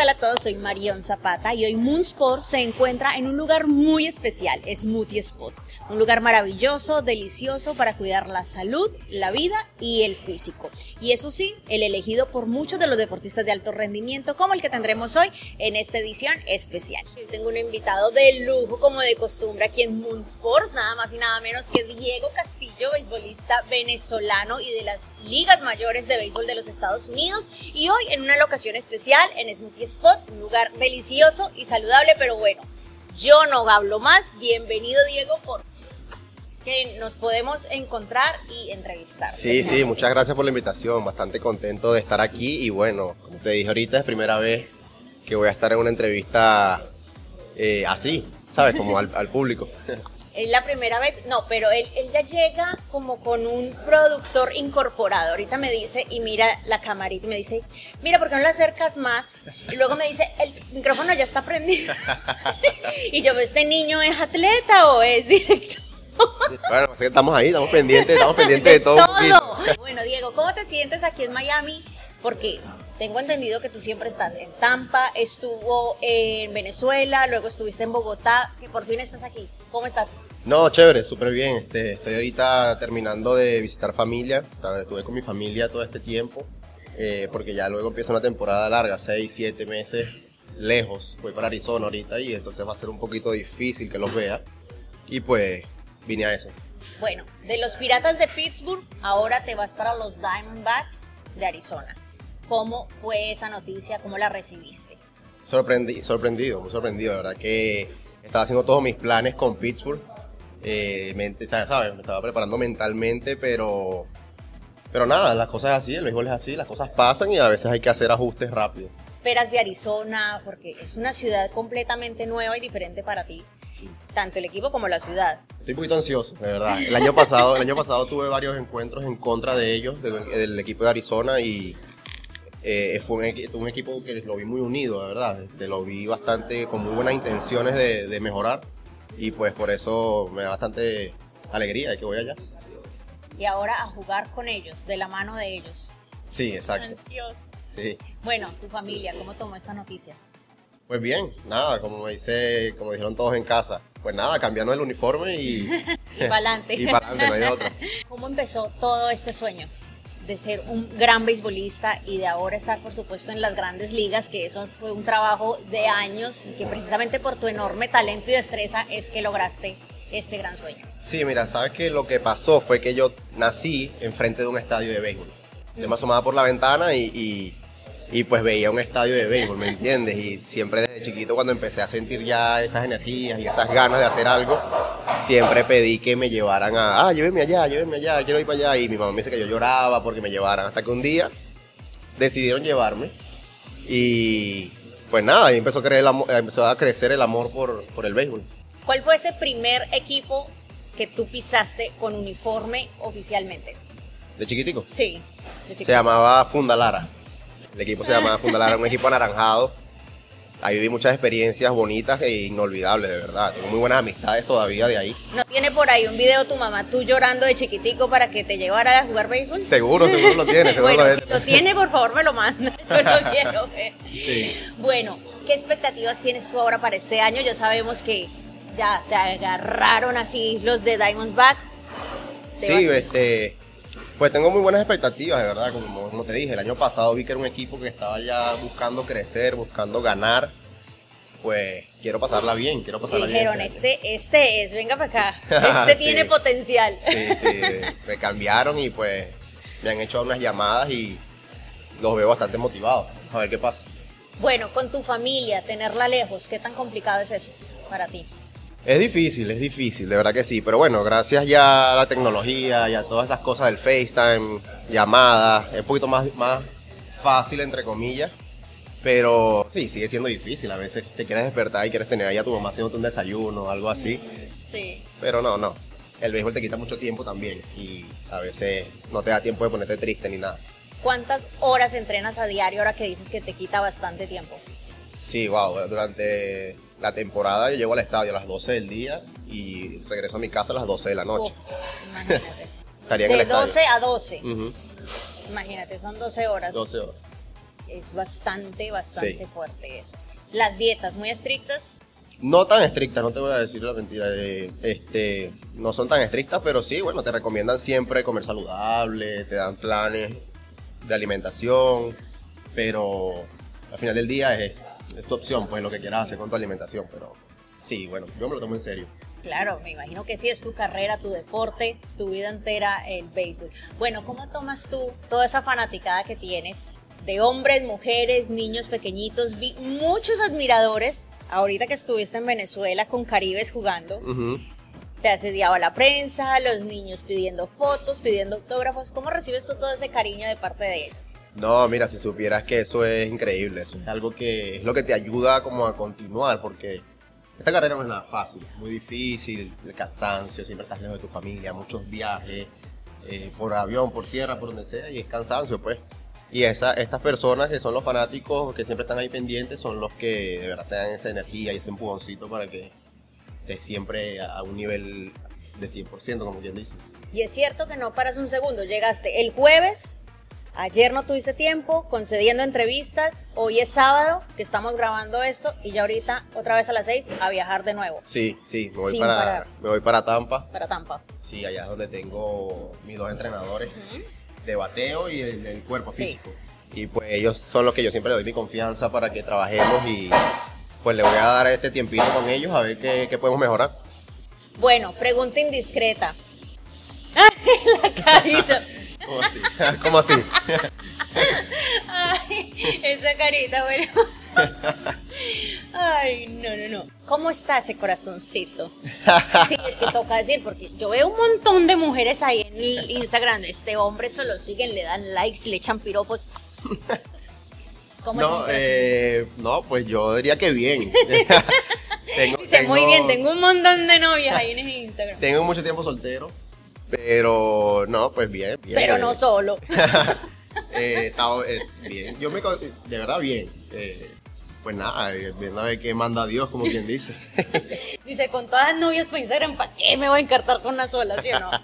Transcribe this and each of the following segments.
tal a todos? Soy Marion Zapata y hoy Moonsport se encuentra en un lugar muy especial, Smoothie Spot. Un lugar maravilloso, delicioso para cuidar la salud, la vida y el físico. Y eso sí, el elegido por muchos de los deportistas de alto rendimiento, como el que tendremos hoy en esta edición especial. tengo un invitado de lujo, como de costumbre, aquí en Moonsports, nada más y nada menos que Diego Castillo, beisbolista venezolano y de las ligas mayores de béisbol de los Estados Unidos. Y hoy en una locación especial en Smoothie Spot, un lugar delicioso y saludable, pero bueno, yo no hablo más. Bienvenido Diego por que nos podemos encontrar y entrevistar. Sí, sí, muchas gracias por la invitación, bastante contento de estar aquí y bueno, como te dije ahorita, es primera vez que voy a estar en una entrevista eh, así, ¿sabes? Como al, al público. Es la primera vez, no, pero él, él, ya llega como con un productor incorporado. Ahorita me dice y mira la camarita y me dice, mira, ¿por qué no le acercas más? Y luego me dice, el micrófono ya está prendido. y yo, ¿este niño es atleta o es directo? Bueno, estamos ahí, estamos pendientes, estamos pendientes de, todo. todo. Bueno, Diego, ¿cómo te sientes aquí en Miami? Porque tengo entendido que tú siempre estás en Tampa, estuvo en Venezuela, luego estuviste en Bogotá, y por fin estás aquí. ¿Cómo estás? No, chévere, súper bien. Este, estoy ahorita terminando de visitar familia. Estuve con mi familia todo este tiempo, eh, porque ya luego empieza una temporada larga, 6, 7 meses lejos. Voy para Arizona ahorita y entonces va a ser un poquito difícil que los vea. Y pues vine a eso. Bueno, de los Piratas de Pittsburgh, ahora te vas para los Diamondbacks de Arizona. ¿Cómo fue esa noticia? ¿Cómo la recibiste? Sorprendi sorprendido, muy sorprendido, la verdad que estaba haciendo todos mis planes con Pittsburgh. Eh, mente, ¿sabes? Me estaba preparando mentalmente, pero, pero nada, las cosas así, el béisbol es así, las cosas pasan y a veces hay que hacer ajustes rápidos. ¿Esperas de Arizona? Porque es una ciudad completamente nueva y diferente para ti. Sí. Tanto el equipo como la ciudad. Estoy un poquito ansioso, de verdad. El año pasado, el año pasado tuve varios encuentros en contra de ellos, del, del equipo de Arizona, y eh, fue un, un, equipo que lo vi muy unido, de verdad. Este, lo vi bastante con muy buenas intenciones de, de, mejorar y pues por eso me da bastante alegría de que voy allá. Y ahora a jugar con ellos, de la mano de ellos. Sí, exacto. Ansioso. Sí. Bueno, tu familia, ¿cómo tomó esta noticia? Pues bien, nada, como me dice, como dijeron todos en casa, pues nada, cambiando el uniforme y... y para adelante. y para adelante, no hay otra. ¿Cómo empezó todo este sueño? de ser un gran beisbolista y de ahora estar, por supuesto, en las grandes ligas, que eso fue un trabajo de años y que precisamente por tu enorme talento y destreza es que lograste este gran sueño. Sí, mira, sabes que lo que pasó fue que yo nací enfrente de un estadio de béisbol. Yo me asomaba por la ventana y, y, pues veía un estadio de béisbol, ¿me entiendes? Y siempre desde chiquito cuando empecé a sentir ya esas energías y esas ganas de hacer algo, siempre pedí que me llevaran a, ah, llévenme allá, llévenme allá, quiero ir para allá. Y mi mamá me dice que yo lloraba porque me llevaran. Hasta que un día decidieron llevarme. Y pues nada, ahí empezó a, creer el amor, empezó a crecer el amor por, por el béisbol. ¿Cuál fue ese primer equipo que tú pisaste con uniforme oficialmente? ¿De chiquitico? Sí. De chiquitico. Se llamaba Fundalara. El equipo se llamaba Fundalara, un equipo anaranjado ahí viví muchas experiencias bonitas e inolvidables, de verdad. Tengo muy buenas amistades todavía de ahí. ¿No tiene por ahí un video tu mamá, tú llorando de chiquitico para que te llevara a jugar béisbol? Seguro, seguro lo tiene. Seguro bueno, lo si lo tiene, por favor me lo manda. Yo lo quiero ver. Sí. Bueno, ¿qué expectativas tienes tú ahora para este año? Ya sabemos que ya te agarraron así los de Diamondback. Sí, este... Pues tengo muy buenas expectativas, de verdad, como, como, te dije, el año pasado vi que era un equipo que estaba ya buscando crecer, buscando ganar. Pues quiero pasarla bien, quiero pasarla Dijeron, bien. este, este es, venga para acá, este sí. tiene potencial. Sí, sí, me cambiaron y pues me han hecho unas llamadas y los veo bastante motivados. A ver qué pasa. Bueno, con tu familia, tenerla lejos, ¿qué tan complicado es eso para ti? Es difícil, es difícil, de verdad que sí. Pero bueno, gracias ya a la tecnología y a todas esas cosas del FaceTime, llamadas, es un poquito más, más fácil, entre comillas. Pero sí, sigue siendo difícil. A veces te quieres despertar y quieres tener ahí a tu mamá haciéndote un desayuno o algo así. Sí. Pero no, no. El béisbol te quita mucho tiempo también y a veces no te da tiempo de ponerte triste ni nada. ¿Cuántas horas entrenas a diario ahora que dices que te quita bastante tiempo? Sí, wow. Durante la temporada yo llego al estadio a las 12 del día y regreso a mi casa a las 12 de la noche. Imagínate. Estaría en de el estadio. 12 a 12. Ujú, Imagínate, son 12 horas. 12 horas. es bastante, bastante Sí. fuerte eso. Las dietas muy estrictas, No tan estrictas, no te voy a decir la mentira. eh, este, no son tan estrictas, pero sí, bueno, te recomiendan siempre comer saludable, te dan planes de alimentación, pero al final del día es, es tu opción, pues lo que quieras hacer con tu alimentación. Pero sí, bueno, yo me lo tomo en serio. Claro, me imagino que sí es tu carrera, tu deporte, tu vida entera el béisbol. Bueno, ¿cómo tomas tú toda esa fanaticada que tienes de hombres, mujeres, niños pequeñitos? Vi muchos admiradores ahorita que estuviste en Venezuela con Caribes jugando. Ujú. Te asediaba la prensa, los niños pidiendo fotos, pidiendo autógrafos. ¿Cómo recibes tú todo ese cariño de parte de ellos? No, mira, si supieras que eso es increíble, eso es algo que es lo que te ayuda como a continuar, porque esta carrera no es nada fácil, muy difícil, el cansancio, siempre estás lejos de tu familia, muchos viajes, eh, por avión, por tierra, por donde sea, y es cansancio, pues. Y estas personas que son los fanáticos, que siempre están ahí pendientes, son los que de verdad te dan esa energía y ese empujoncito para que estés siempre a un nivel de 100%, como quien dice. Y es cierto que no paras un segundo. Llegaste el jueves, ayer no tuviste tiempo, concediendo entrevistas. Hoy es sábado, que estamos grabando esto, y ya ahorita, otra vez a las 6, a viajar de nuevo Sí, sí, me voy, Sin para, parar. me voy para Tampa. para Tampa. Sí, allá es donde tengo mis dos entrenadores de bateo y el, del cuerpo Sí. físico. Y pues ellos son los que yo siempre le doy mi confianza para que trabajemos y pues le voy a dar este tiempito con ellos a ver qué, qué podemos mejorar. Bueno, pregunta indiscreta. La carita. ¿Cómo así? Ay, esa carita, bueno. Ay, no, no, no. ¿Cómo está ese corazoncito? Sí, es que toca decir, porque yo veo un montón de mujeres ahí en el Instagram. Este hombre se lo siguen, le dan likes, le echan piropos. ¿Cómo No, es eh, no, pues yo diría que bien. Tengo- Dice, muy bien, tengo un montón de novias ahí en Instagram. Tengo mucho tiempo soltero, pero no, pues bien, bien. Pero no solo. eh, eh, bien. Yo me, de verdad bien. Eh, pues nada, eh, viendo a ver qué manda Dios, como quien dice. Dice, con todas las novias por Instagram, ¿para qué me voy a encartar con una sola, sí o no?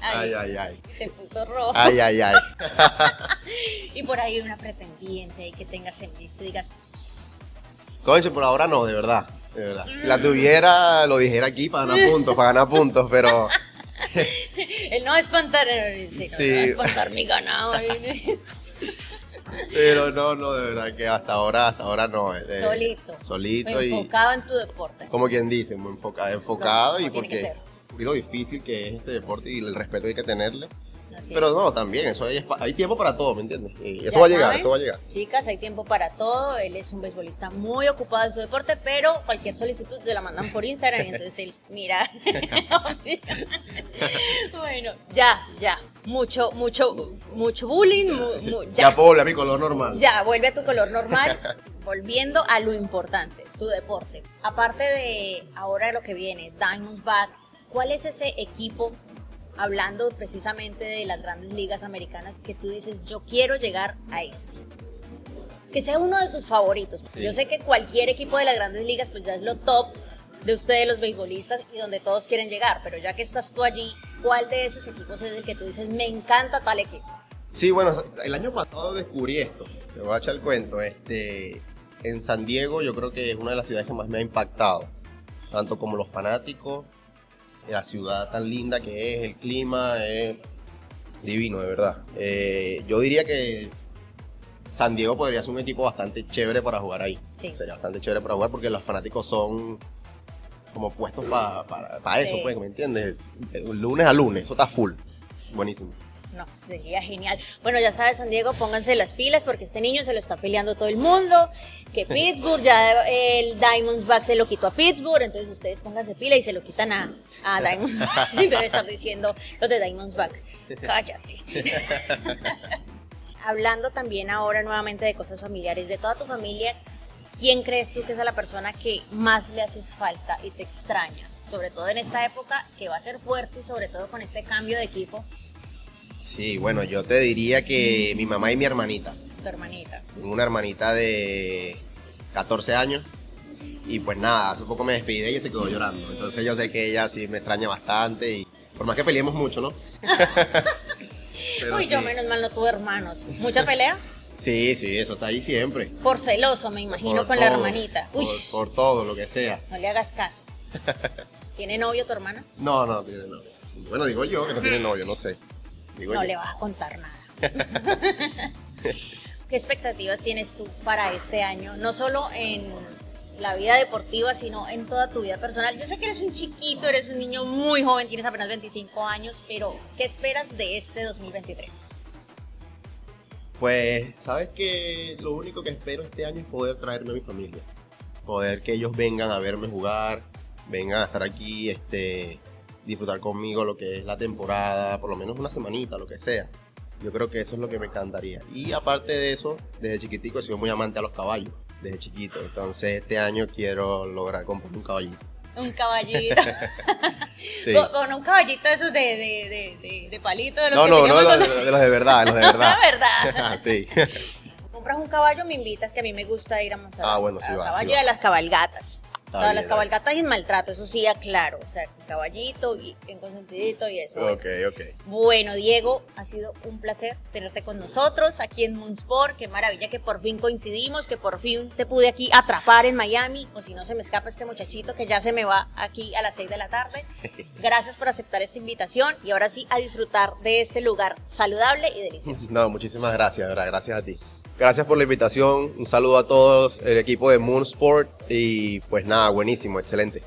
Ay, ay, ay. Se puso rojo. Ay, ay, ay. Y por ahí una pretendiente que tengas en vista y digas, Conche, por ahora no, de verdad. De verdad. Si la tuviera, lo dijera aquí para ganar puntos, para ganar puntos, pero él no espantar, eh, sí, no, Sí. no espantar mi ganado. pero no, no, de verdad que hasta ahora, hasta ahora no. eh, Solito. Solito y Enfocado en tu deporte. como quien dice, muy enfocado, enfocado y porque lo difícil que es este deporte y el respeto que hay que tenerle. Así Pero es. no, también, eso hay, hay tiempo para todo, ¿me entiendes? Y eso Ya va a llegar, eso va a llegar. Chicas, hay tiempo para todo. Él es un beisbolista muy ocupado en su deporte, pero cualquier solicitud se la mandan por Instagram y entonces él, mira. bueno, ya, ya. Mucho, mucho, mucho bullying. mu- mu- Ya, ya, volver a mi color normal. ya, vuelve a tu color normal. Volviendo a lo importante, tu deporte. Aparte de ahora lo que viene, Diamondback, ¿cuál es ese equipo, hablando precisamente de las grandes ligas americanas, que tú dices, yo quiero llegar a este? Que sea uno de tus favoritos. Sí. Yo sé que cualquier equipo de las grandes ligas, pues ya es lo top de ustedes los beisbolistas y donde todos quieren llegar, pero ya que estás tú allí, ¿cuál de esos equipos es el que tú dices, me encanta tal equipo? Sí, bueno, el año pasado descubrí esto. Te voy a echar el cuento. Este, en San Diego yo creo que es una de las ciudades que más me ha impactado. Tanto como los fanáticos, la ciudad tan linda que es, el clima es divino, de verdad. Eh, yo diría que San Diego podría ser un equipo bastante chévere para jugar ahí. Sí. Sería bastante chévere para jugar porque los fanáticos son como puestos pa- para para eso, Sí. pues, ¿me entiendes? De lunes a lunes, eso está full. Buenísimo. No, sería genial. Bueno, ya sabes, San Diego, pónganse las pilas porque este niño se lo está peleando todo el mundo. Que Pittsburgh, ya el Diamondback se lo quitó a Pittsburgh, entonces ustedes pónganse pila y se lo quitan a, a Diamondback. Debe estar diciendo los de Diamondback. Cállate. Hablando también ahora nuevamente de cosas familiares, de toda tu familia, ¿quién crees tú que es la persona que más le haces falta y te extraña? Sobre todo en esta época que va a ser fuerte y sobre todo con este cambio de equipo, Sí, bueno, yo te diría que mi mamá y mi hermanita. tu hermanita. Tengo una hermanita de 14 años. Y pues nada, hace poco me despedí de ella y se quedó llorando. Entonces yo sé que ella sí me extraña bastante. Y por más que peleemos mucho, ¿no? Pero Uy, yo menos mal no tuve hermanos. ¿Mucha pelea? Sí, sí, eso está ahí siempre. Por celoso, me imagino, Por con la hermanita. Uy, Por, por todo, lo que sea. no le hagas caso. ¿Tiene novio tu hermana? No, no tiene novio. Bueno, digo yo que no tiene novio, no sé. Digo no yo. le vas a contar nada. ¿Qué expectativas tienes tú para este año? No solo en la vida deportiva, sino en toda tu vida personal. Yo sé que eres un chiquito, eres un niño muy joven, tienes apenas 25 años, pero ¿qué esperas de este 2023? Pues, sabes que lo único que espero este año es poder traerme a mi familia. Poder que ellos vengan a verme jugar, vengan a estar aquí, este, disfrutar conmigo lo que es la temporada, por lo menos una semanita, lo que sea. Yo creo que eso es lo que me encantaría. Y aparte de eso, desde chiquitico he sido muy amante a los caballos, desde chiquito. Entonces este año quiero lograr comprar un caballito. Un caballito. Sí. con, con un caballito de esos de, de, de, de- de palito. De los No, que no, no, los de, los de verdad, de los de verdad. De verdad. Ah, sí. compras un caballo, me invitas, que a mí me gusta ir a mostrar Ah, bueno, sí a va, sí caballo y a las cabalgatas. No, bien, las cabalgatas sin maltrato, eso sí, aclaro. O sea, caballito y bien consentidito y eso. bueno. Ok, ok. Bueno, Diego, ha sido un placer tenerte con nosotros aquí en Moonsport. Qué maravilla que por fin coincidimos, que por fin te pude aquí atrapar en Miami. O si no, se me escapa este muchachito que ya se me va aquí a las 6 de la tarde. Gracias por aceptar esta invitación y ahora sí a disfrutar de este lugar saludable y delicioso. No, muchísimas gracias, ¿verdad? Gracias a ti. Gracias por la invitación. Un saludo a todos, el equipo de Moon Sport. Y pues nada, buenísimo, excelente.